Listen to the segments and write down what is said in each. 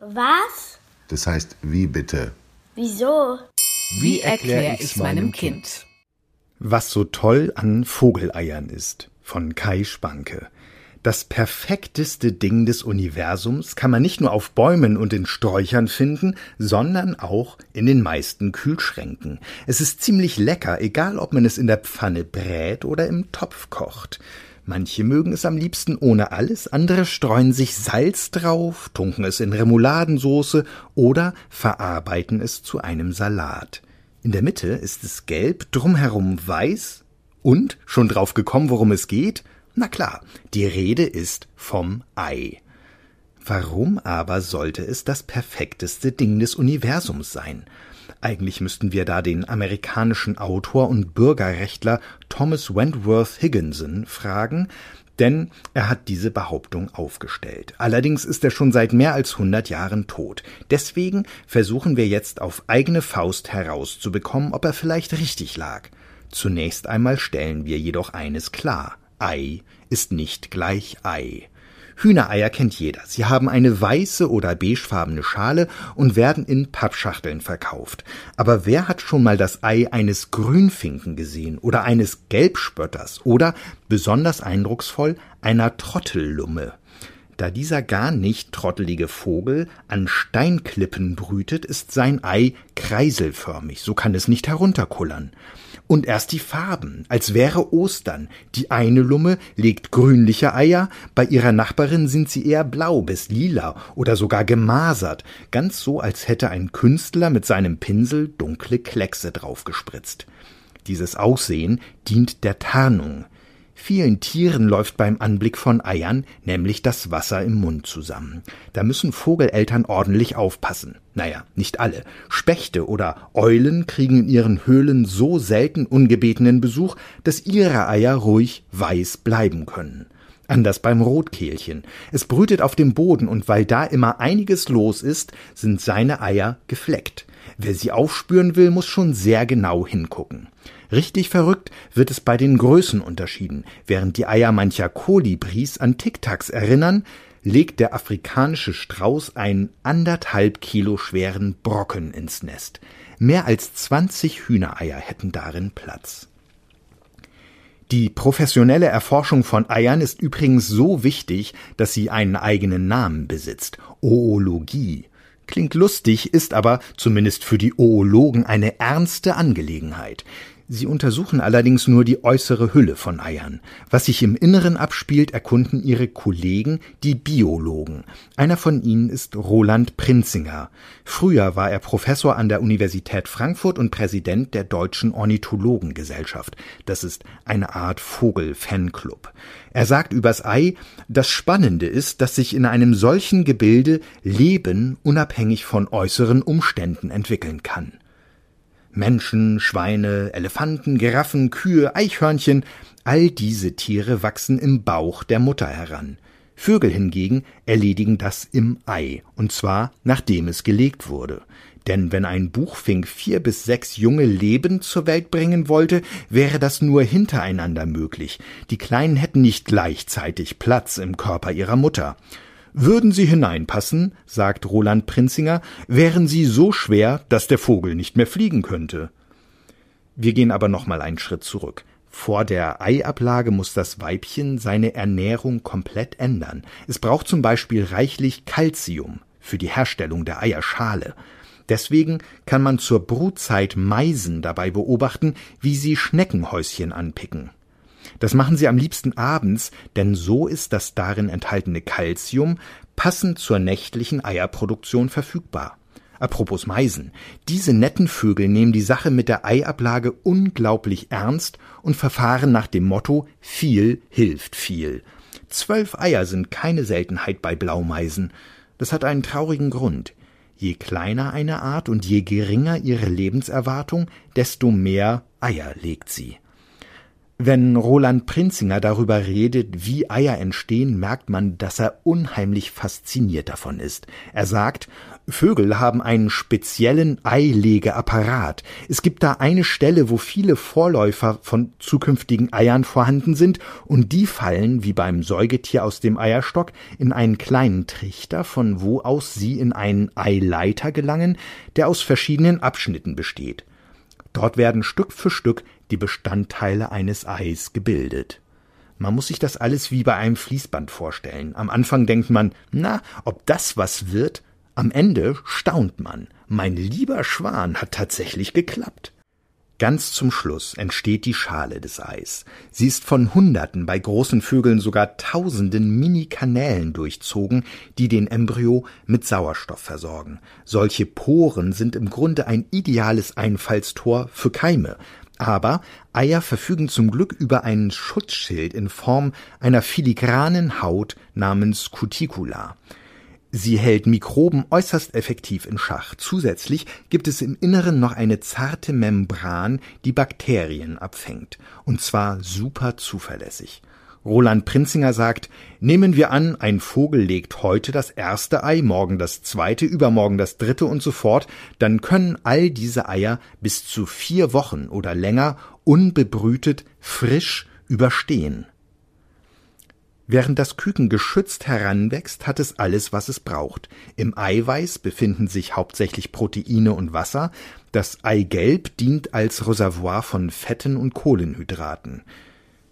Was? Das heißt, wie bitte? Wieso? Wie erkläre ich's meinem Kind? Was so toll an Vogeleiern ist, von Kai Spanke. Das perfekteste Ding des Universums kann man nicht nur auf Bäumen und in Sträuchern finden, sondern auch in den meisten Kühlschränken. Es ist ziemlich lecker, egal ob man es in der Pfanne brät oder im Topf kocht. Manche mögen es am liebsten ohne alles, andere streuen sich Salz drauf, tunken es in Remouladensoße oder verarbeiten es zu einem Salat. In der Mitte ist es gelb, drumherum weiß und, schon drauf gekommen, worum es geht? Na klar, die Rede ist vom Ei. Warum aber sollte es das perfekteste Ding des Universums sein? Eigentlich müssten wir da den amerikanischen Autor und Bürgerrechtler Thomas Wentworth Higginson fragen, denn er hat diese Behauptung aufgestellt. Allerdings ist er schon seit mehr als hundert Jahren tot. Deswegen versuchen wir jetzt auf eigene Faust herauszubekommen, ob er vielleicht richtig lag. Zunächst einmal stellen wir jedoch eines klar. Ei ist nicht gleich Ei. Hühnereier kennt jeder. Sie haben eine weiße oder beigefarbene Schale und werden in Pappschachteln verkauft. Aber wer hat schon mal das Ei eines Grünfinken gesehen oder eines Gelbspötters oder, besonders eindrucksvoll, einer Trottellumme? Da dieser gar nicht trottelige Vogel an Steinklippen brütet, ist sein Ei kreiselförmig, so kann es nicht herunterkullern. Und erst die Farben, als wäre Ostern. Die eine Lumme legt grünliche Eier, bei ihrer Nachbarin sind sie eher blau bis lila oder sogar gemasert, ganz so, als hätte ein Künstler mit seinem Pinsel dunkle Kleckse draufgespritzt. Dieses Aussehen dient der Tarnung. Vielen Tieren läuft beim Anblick von Eiern nämlich das Wasser im Mund zusammen. Da müssen Vogeleltern ordentlich aufpassen. Naja, nicht alle. Spechte oder Eulen kriegen in ihren Höhlen so selten ungebetenen Besuch, dass ihre Eier ruhig weiß bleiben können. Anders beim Rotkehlchen. Es brütet auf dem Boden und weil da immer einiges los ist, sind seine Eier gefleckt. Wer sie aufspüren will, muss schon sehr genau hingucken. Richtig verrückt wird es bei den Größenunterschieden. Während die Eier mancher Kolibris an Tic-Tacs erinnern, legt der afrikanische Strauß einen anderthalb Kilo schweren Brocken ins Nest. Mehr als 20 Hühnereier hätten darin Platz. Die professionelle Erforschung von Eiern ist übrigens so wichtig, dass sie einen eigenen Namen besitzt. Oologie. Klingt lustig, ist aber zumindest für die Oologen eine ernste Angelegenheit. Sie untersuchen allerdings nur die äußere Hülle von Eiern. Was sich im Inneren abspielt, erkunden ihre Kollegen, die Biologen. Einer von ihnen ist Roland Prinzinger. Früher war er Professor an der Universität Frankfurt und Präsident der Deutschen Ornithologengesellschaft. Das ist eine Art Vogel-Fanclub. Er sagt übers Ei, das Spannende ist, dass sich in einem solchen Gebilde Leben unabhängig von äußeren Umständen entwickeln kann. Menschen, Schweine, Elefanten, Giraffen, Kühe, Eichhörnchen, all diese Tiere wachsen im Bauch der Mutter heran. Vögel hingegen erledigen das im Ei, und zwar nachdem es gelegt wurde. Denn wenn ein Buchfink vier bis sechs junge lebend zur Welt bringen wollte, wäre das nur hintereinander möglich. Die Kleinen hätten nicht gleichzeitig Platz im Körper ihrer Mutter. Würden sie hineinpassen, sagt Roland Prinzinger, wären sie so schwer, dass der Vogel nicht mehr fliegen könnte. Wir gehen aber noch mal einen Schritt zurück. Vor der Eiablage muss das Weibchen seine Ernährung komplett ändern. Es braucht zum Beispiel reichlich Calcium für die Herstellung der Eierschale. Deswegen kann man zur Brutzeit Meisen dabei beobachten, wie sie Schneckenhäuschen anpicken. Das machen sie am liebsten abends, denn so ist das darin enthaltene Calcium passend zur nächtlichen Eierproduktion verfügbar. Apropos Meisen. Diese netten Vögel nehmen die Sache mit der Eiablage unglaublich ernst und verfahren nach dem Motto viel hilft viel. Zwölf Eier sind keine Seltenheit bei Blaumeisen. Das hat einen traurigen Grund. Je kleiner eine Art und je geringer ihre Lebenserwartung, desto mehr Eier legt sie. Wenn Roland Prinzinger darüber redet, wie Eier entstehen, merkt man, dass er unheimlich fasziniert davon ist. Er sagt, Vögel haben einen speziellen Eilegeapparat. Es gibt da eine Stelle, wo viele Vorläufer von zukünftigen Eiern vorhanden sind, und die fallen, wie beim Säugetier aus dem Eierstock, in einen kleinen Trichter, von wo aus sie in einen Eileiter gelangen, der aus verschiedenen Abschnitten besteht. Dort werden Stück für Stück die Bestandteile eines Eis gebildet. Man muss sich das alles wie bei einem Fließband vorstellen. Am Anfang denkt man, na, ob das was wird? Am Ende staunt man. Mein lieber Schwan hat tatsächlich geklappt. Ganz zum Schluss entsteht die Schale des Eis. Sie ist von Hunderten, bei großen Vögeln sogar Tausenden Mini-Kanälen durchzogen, die den Embryo mit Sauerstoff versorgen. Solche Poren sind im Grunde ein ideales Einfallstor für Keime. Aber Eier verfügen zum Glück über einen Schutzschild in Form einer filigranen Haut namens Cuticula. Sie hält Mikroben äußerst effektiv in Schach. Zusätzlich gibt es im Inneren noch eine zarte Membran, die Bakterien abfängt. Und zwar super zuverlässig. Roland Prinzinger sagt, nehmen wir an, ein Vogel legt heute das erste Ei, morgen das zweite, übermorgen das dritte und so fort, dann können all diese Eier bis zu vier Wochen oder länger unbebrütet frisch überstehen. Während das Küken geschützt heranwächst, hat es alles, was es braucht. Im Eiweiß befinden sich hauptsächlich Proteine und Wasser. Das Eigelb dient als Reservoir von Fetten und Kohlenhydraten.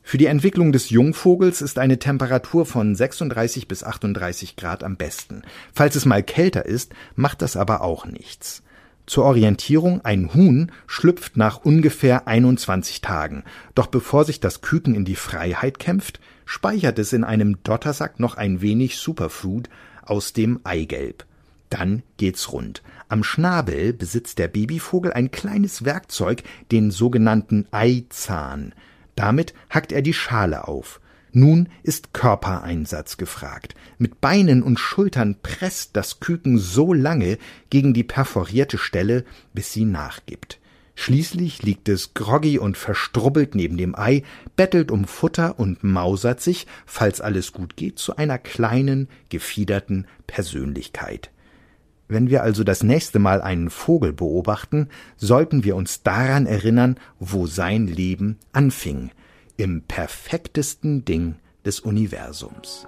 Für die Entwicklung des Jungvogels ist eine Temperatur von 36 bis 38 Grad am besten. Falls es mal kälter ist, macht das aber auch nichts. Zur Orientierung, ein Huhn schlüpft nach ungefähr 21 Tagen. Doch bevor sich das Küken in die Freiheit kämpft, speichert es in einem Dottersack noch ein wenig Superfood aus dem Eigelb. Dann geht's rund. Am Schnabel besitzt der Babyvogel ein kleines Werkzeug, den sogenannten Eizahn. Damit hackt er die Schale auf. Nun ist Körpereinsatz gefragt. Mit Beinen und Schultern presst das Küken so lange gegen die perforierte Stelle, bis sie nachgibt. Schließlich liegt es groggy und verstrubbelt neben dem Ei, bettelt um Futter und mausert sich, falls alles gut geht, zu einer kleinen, gefiederten Persönlichkeit. Wenn wir also das nächste Mal einen Vogel beobachten, sollten wir uns daran erinnern, wo sein Leben anfing, im perfektesten Ding des Universums.